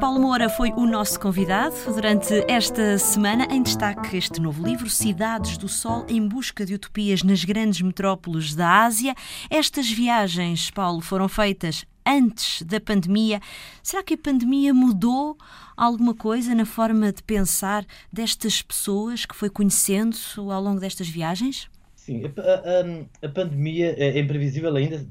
Moura foi o nosso convidado durante esta semana. Em destaque este novo livro, Cidades do Sol em Busca de Utopias nas Grandes Metrópoles da Ásia. Estas viagens, Paulo, foram feitas antes da pandemia. Será que a pandemia mudou alguma coisa na forma de pensar destas pessoas que foi conhecendo ao longo destas viagens? Sim, a, a, a pandemia é imprevisível ainda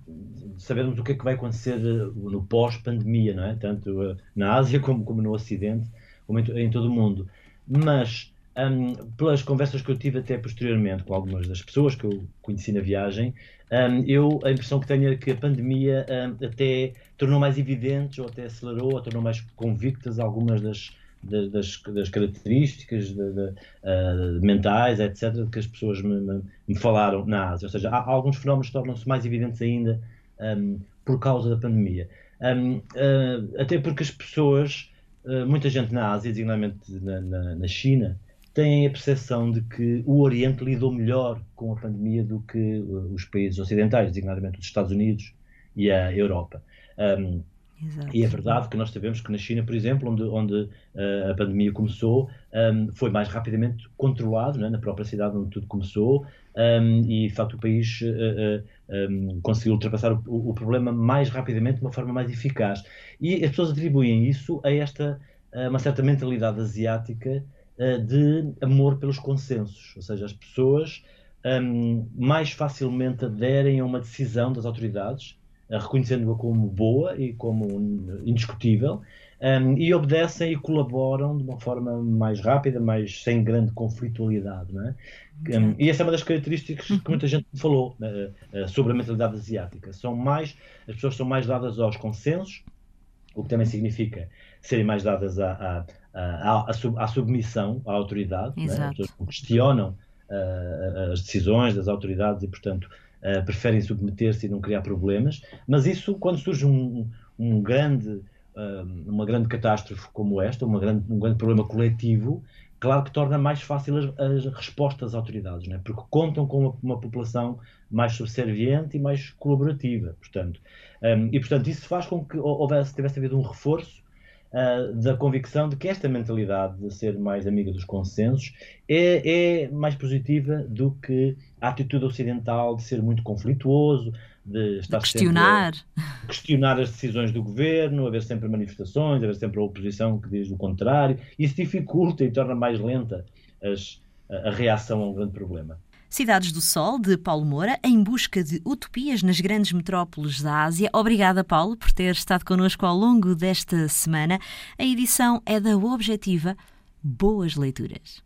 sabermos o que é que vai acontecer eh, no pós-pandemia, não é? Tanto eh, na Ásia como, como no Ocidente, como em, em todo o mundo. Mas, um, pelas conversas que eu tive até posteriormente com algumas das pessoas que eu conheci na viagem, um, eu a impressão que tenho é que a pandemia um, até tornou mais evidentes, ou até acelerou, ou tornou mais convictas algumas das, das, das, características de, de, uh, mentais, etc., que as pessoas me, me, me, falaram na Ásia. Ou seja, há, alguns fenómenos tornam-se mais evidentes ainda um, por causa da pandemia. Um, uh, até porque as pessoas, uh, muita gente na Ásia, designadamente na, na, na, China, têm a percepção de que o Oriente lidou melhor com a pandemia do que os países ocidentais, designadamente os Estados Unidos e a Europa. Um, Exato. E é verdade que nós sabemos que na China, por exemplo, onde, onde uh, a pandemia começou, um, foi mais rapidamente controlado, né, na própria cidade onde tudo começou, um, e de facto o país uh, uh, um, conseguiu ultrapassar o, o, problema mais rapidamente, de uma forma mais eficaz. E as pessoas atribuem isso a esta uma certa mentalidade asiática de amor pelos consensos, ou seja, as pessoas mais facilmente aderem a uma decisão das autoridades reconhecendo-a como boa e como indiscutível, um, e obedecem e colaboram de uma forma mais rápida, mais sem grande conflitualidade. Não é? Um, e essa é uma das características que uhum. muita gente falou uh, uh, sobre a mentalidade asiática. São mais, as pessoas são mais dadas aos consensos, o que também significa serem mais dadas à, à, à, à submissão à autoridade. É? As pessoas questionam uh, as decisões das autoridades e, portanto, uh, preferem submeter-se e não criar problemas, mas isso, quando surge um, um grande, uh, uma grande catástrofe como esta, uma grande, um grande problema coletivo, claro que torna mais fácil as, as respostas às autoridades, né? porque contam com uma, uma, população mais subserviente e mais colaborativa, portanto. Um, e, portanto, isso faz com que houvesse, tivesse havido um reforço uh, da convicção de que esta mentalidade de ser mais amiga dos consensos é, é mais positiva do que a atitude ocidental de ser muito conflituoso, de estar questionar. Sempre, questionar as decisões do governo, haver sempre manifestações, haver sempre a oposição que diz o contrário. Isso dificulta e torna mais lenta as, a, a reação a um grande problema. Cidades do Sol, de Paulo Moura, em busca de utopias nas grandes metrópoles da Ásia. Obrigada, Paulo, por ter estado connosco ao longo desta semana. A edição é da Objetiva. Boas leituras.